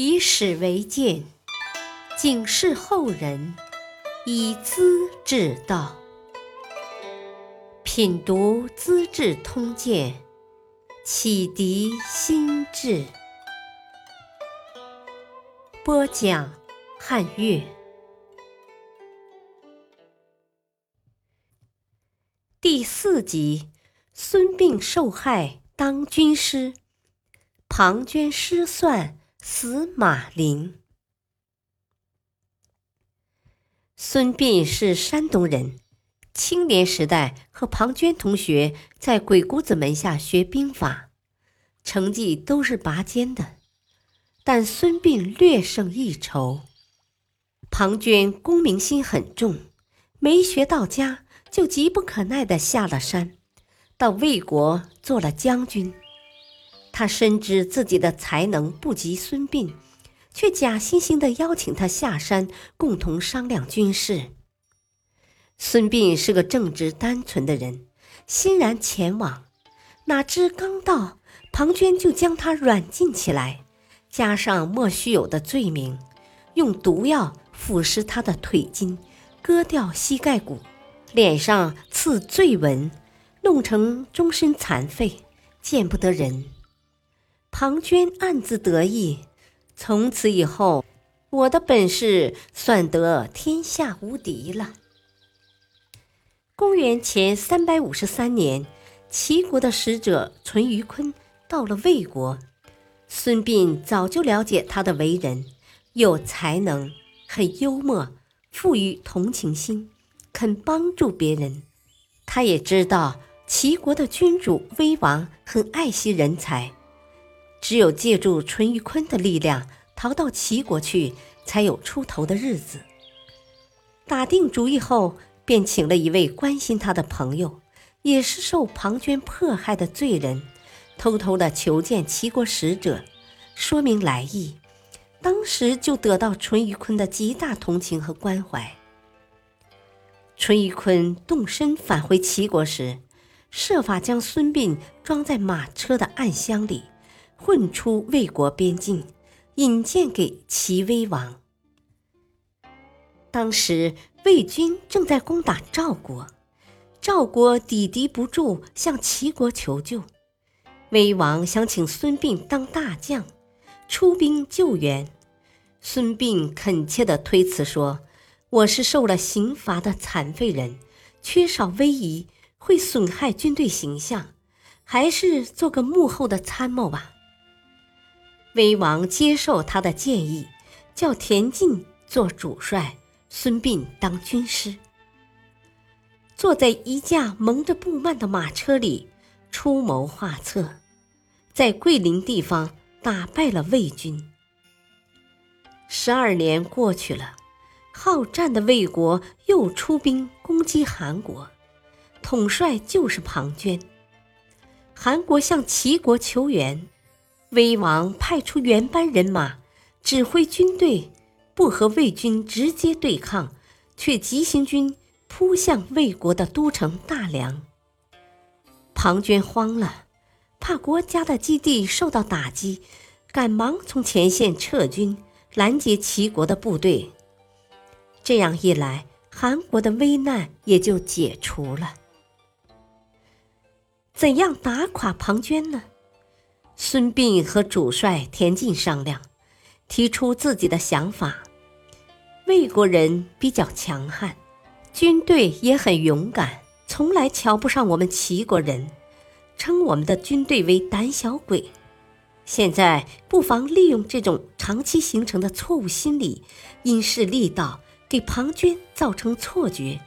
以史为鉴，警示后人，以资治道。品读《资治通鉴》，启迪心智。播讲汉乐。第四集：孙膑受害当军师，庞涓失算。死马陵。孙膑是山东人，青年时代和庞涓同学在鬼谷子门下学兵法，成绩都是拔尖的。但孙膑略胜一筹。庞涓功名心很重，没学到家就急不可耐的下了山，到魏国做了将军。他深知自己的才能不及孙膑，却假惺惺地邀请他下山共同商量军事。孙膑是个正直单纯的人，欣然前往。哪知刚到，庞涓就将他软禁起来，加上莫须有的罪名，用毒药腐蚀他的腿筋，割掉膝盖骨，脸上刺罪纹，弄成终身残废，见不得人。庞涓暗自得意，从此以后，我的本事算得天下无敌了。公元前三百五十三年，齐国的使者淳于髡到了魏国，孙膑早就了解他的为人，有才能，很幽默，富于同情心，肯帮助别人。他也知道齐国的君主威王很爱惜人才。只有借助淳于髡的力量逃到齐国去，才有出头的日子。打定主意后，便请了一位关心他的朋友，也是受庞涓迫害的罪人，偷偷的求见齐国使者，说明来意。当时就得到淳于髡的极大同情和关怀。淳于髡动身返回齐国时，设法将孙膑装在马车的暗箱里。混出魏国边境，引荐给齐威王。当时魏军正在攻打赵国，赵国抵敌不住，向齐国求救。威王想请孙膑当大将，出兵救援。孙膑恳切地推辞说：“我是受了刑罚的残废人，缺少威仪，会损害军队形象，还是做个幕后的参谋吧。”威王接受他的建议，叫田忌做主帅，孙膑当军师。坐在一架蒙着布幔的马车里，出谋划策，在桂林地方打败了魏军。十二年过去了，好战的魏国又出兵攻击韩国，统帅就是庞涓。韩国向齐国求援。威王派出原班人马，指挥军队，不和魏军直接对抗，却急行军扑向魏国的都城大梁。庞涓慌了，怕国家的基地受到打击，赶忙从前线撤军，拦截齐国的部队。这样一来，韩国的危难也就解除了。怎样打垮庞涓呢？孙膑和主帅田忌商量，提出自己的想法。魏国人比较强悍，军队也很勇敢，从来瞧不上我们齐国人，称我们的军队为胆小鬼。现在不妨利用这种长期形成的错误心理，因势利导，给庞涓造成错觉，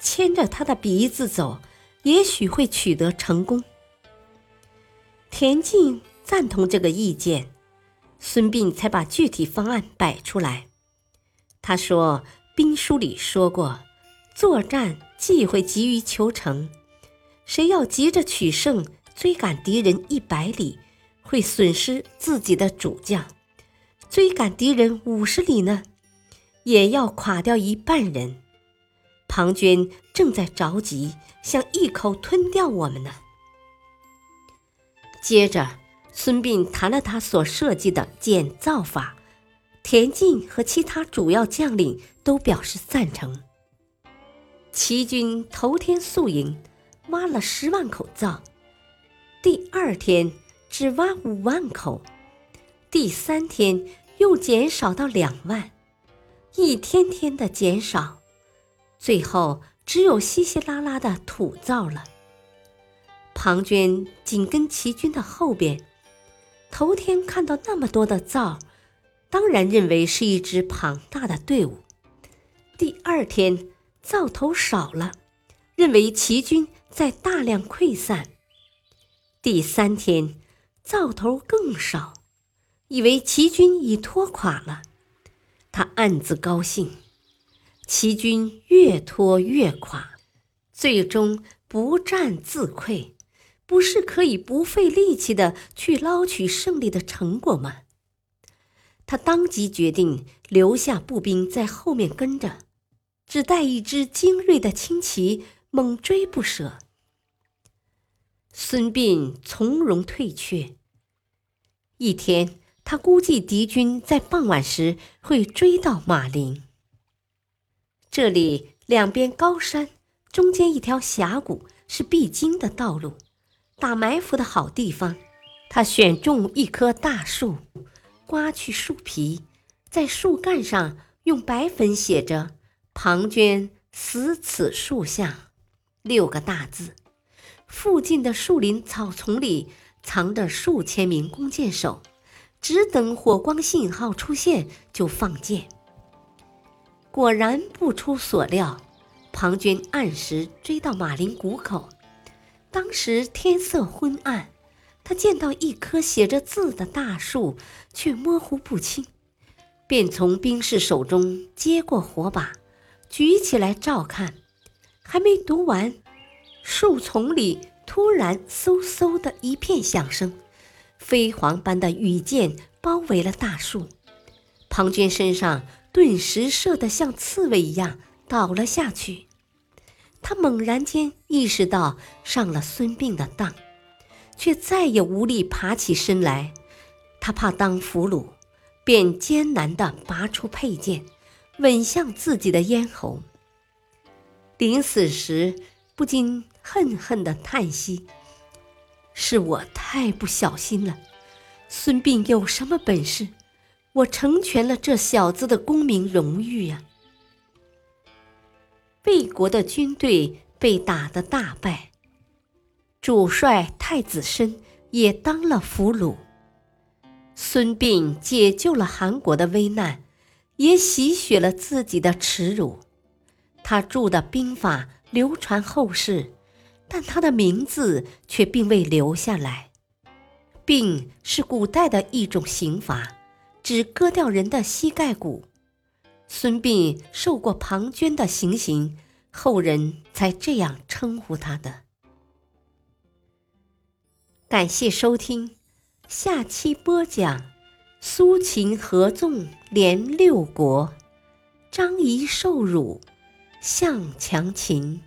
牵着他的鼻子走，也许会取得成功。田忌。赞同这个意见，孙膑才把具体方案摆出来。他说：“兵书里说过，作战忌讳急于求成。谁要急着取胜，追赶敌人一百里，会损失自己的主将；追赶敌人五十里呢，也要垮掉一半人。庞涓正在着急，想一口吞掉我们呢。”接着。孙膑谈了他所设计的减灶法。田忌和其他主要将领都表示赞成。齐军头天宿营，挖了十万口灶，第二天只挖五万口，第三天又减少到两万，一天天的减少，最后只有稀稀拉拉的土灶了。庞涓紧跟齐军的后边，头天看到那么多的灶，当然认为是一支庞大的队伍。第二天。灶头少了，认为齐军在大量溃散。第三天，灶头更少，以为齐军已拖垮了。他暗自高兴，齐军越拖越垮，最终不战自溃，不是可以不费力气的去捞取胜利的成果吗？他当即决定留下步兵在后面跟着。只带一支精锐的轻骑，猛追不舍。孙膑从容退却。一天，他估计敌军在傍晚时会追到马陵。这里两边高山，中间一条峡谷，是必经的道路，打埋伏的好地方。他选中一棵大树，刮去树皮，在树干上用白粉写着。庞涓死此树下，六个大字。附近的树林草丛里藏着数千名弓箭手，只等火光信号出现就放箭。果然不出所料，庞涓按时追到马陵谷口。当时天色昏暗，他见到一棵写着字的大树，却模糊不清，便从兵士手中接过火把。举起来照看，还没读完，树丛里突然嗖嗖的一片响声，飞蝗般的羽箭包围了大树，庞涓身上顿时射得像刺猬一样倒了下去。他猛然间意识到上了孙膑的当，却再也无力爬起身来。他怕当俘虏，便艰难地拔出佩剑。吻向自己的咽喉，临死时不禁恨恨的叹息：“是我太不小心了。孙膑有什么本事？我成全了这小子的功名荣誉呀！”魏国的军队被打得大败，主帅太子申也当了俘虏。孙膑解救了韩国的危难。也洗雪了自己的耻辱。他著的兵法流传后世，但他的名字却并未留下来。病是古代的一种刑罚，只割掉人的膝盖骨。孙膑受过庞涓的行刑，后人才这样称呼他的。感谢收听，下期播讲。苏秦合纵连六国，张仪受辱，向强秦。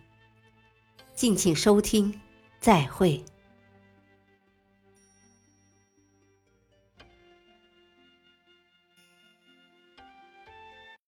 敬请收听，再会。